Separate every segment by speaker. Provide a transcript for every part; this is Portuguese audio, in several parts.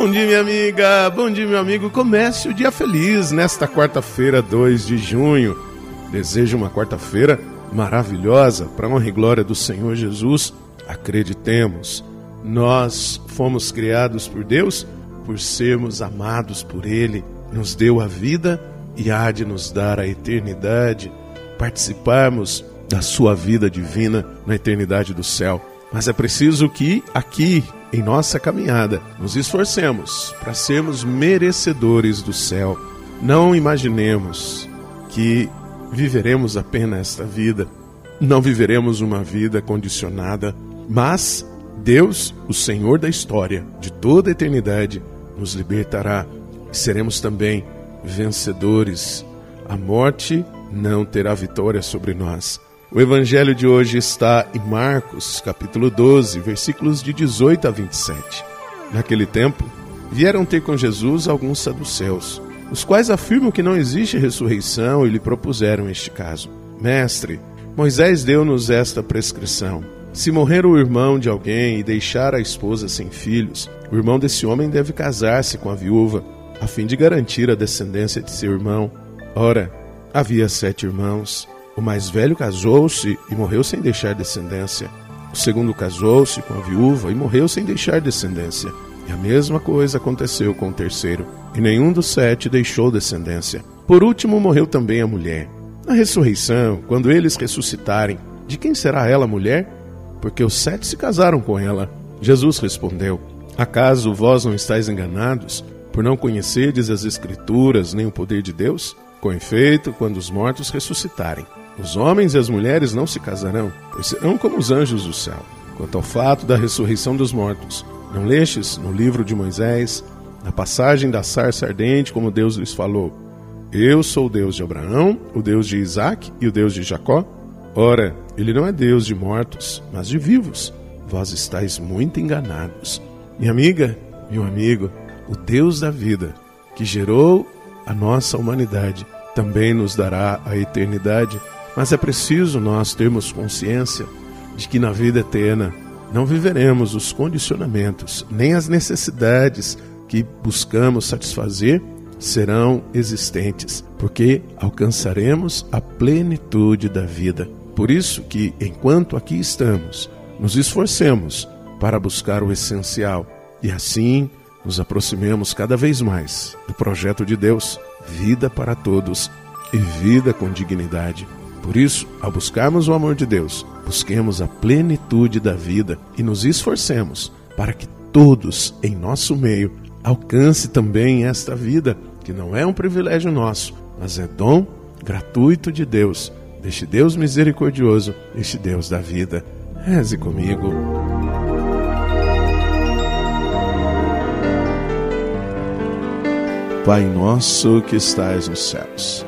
Speaker 1: Bom dia, minha amiga. Bom dia, meu amigo. Comece o dia feliz nesta quarta-feira, 2 de junho. Desejo uma quarta-feira maravilhosa para honra e glória do Senhor Jesus. Acreditemos, nós fomos criados por Deus por sermos amados por Ele. Nos deu a vida e há de nos dar a eternidade. Participarmos da sua vida divina na eternidade do céu. Mas é preciso que aqui, em nossa caminhada, nos esforcemos para sermos merecedores do céu. Não imaginemos que viveremos apenas esta vida, não viveremos uma vida condicionada, mas Deus, o Senhor da história, de toda a eternidade, nos libertará e seremos também vencedores. A morte não terá vitória sobre nós. O evangelho de hoje está em Marcos, capítulo 12, versículos de 18 a 27. Naquele tempo, vieram ter com Jesus alguns saduceus, os quais afirmam que não existe ressurreição e lhe propuseram este caso. Mestre, Moisés deu-nos esta prescrição: se morrer o irmão de alguém e deixar a esposa sem filhos, o irmão desse homem deve casar-se com a viúva, a fim de garantir a descendência de seu irmão. Ora, havia sete irmãos. O mais velho casou-se e morreu sem deixar descendência. O segundo casou-se com a viúva e morreu sem deixar descendência. E a mesma coisa aconteceu com o terceiro. E nenhum dos sete deixou descendência. Por último, morreu também a mulher. Na ressurreição, quando eles ressuscitarem, de quem será ela mulher? Porque os sete se casaram com ela. Jesus respondeu: Acaso vós não estáis enganados, por não conhecerdes as Escrituras nem o poder de Deus? Com efeito, quando os mortos ressuscitarem, os homens e as mulheres não se casarão, pois serão como os anjos do céu. Quanto ao fato da ressurreição dos mortos, não lestes no livro de Moisés, na passagem da sarça ardente, como Deus lhes falou: Eu sou o Deus de Abraão, o Deus de Isaac e o Deus de Jacó? Ora, ele não é Deus de mortos, mas de vivos. Vós estáis muito enganados. Minha amiga, meu amigo, o Deus da vida, que gerou a nossa humanidade, também nos dará a eternidade mas é preciso nós termos consciência de que na vida eterna não viveremos os condicionamentos, nem as necessidades que buscamos satisfazer serão existentes, porque alcançaremos a plenitude da vida. Por isso que, enquanto aqui estamos, nos esforcemos para buscar o essencial e assim nos aproximemos cada vez mais do projeto de Deus, vida para todos e vida com dignidade. Por isso, ao buscarmos o amor de Deus, busquemos a plenitude da vida e nos esforcemos para que todos em nosso meio alcance também esta vida, que não é um privilégio nosso, mas é dom gratuito de Deus, deste Deus misericordioso, este Deus da vida. Reze comigo. Pai nosso que estais nos céus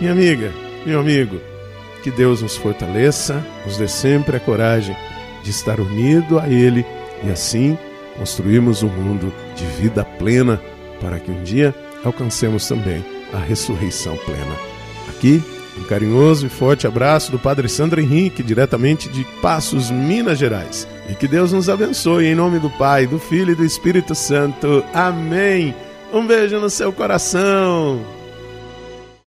Speaker 1: Minha amiga, meu amigo, que Deus nos fortaleça, nos dê sempre a coragem de estar unido a Ele e assim construirmos um mundo de vida plena para que um dia alcancemos também a ressurreição plena. Aqui, um carinhoso e forte abraço do Padre Sandro Henrique, diretamente de Passos, Minas Gerais. E que Deus nos abençoe em nome do Pai, do Filho e do Espírito Santo. Amém. Um beijo no seu coração.